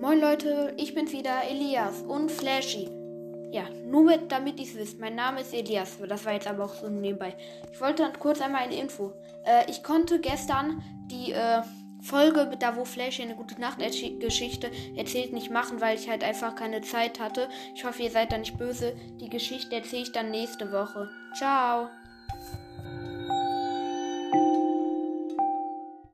Moin Leute, ich bin's wieder, Elias und Flashy. Ja, nur mit, damit ihr es wisst. Mein Name ist Elias. Das war jetzt aber auch so nebenbei. Ich wollte kurz einmal eine Info. Äh, ich konnte gestern die äh, Folge, da wo Flashy eine gute Nachtgeschichte erzählt, nicht machen, weil ich halt einfach keine Zeit hatte. Ich hoffe, ihr seid da nicht böse. Die Geschichte erzähle ich dann nächste Woche. Ciao.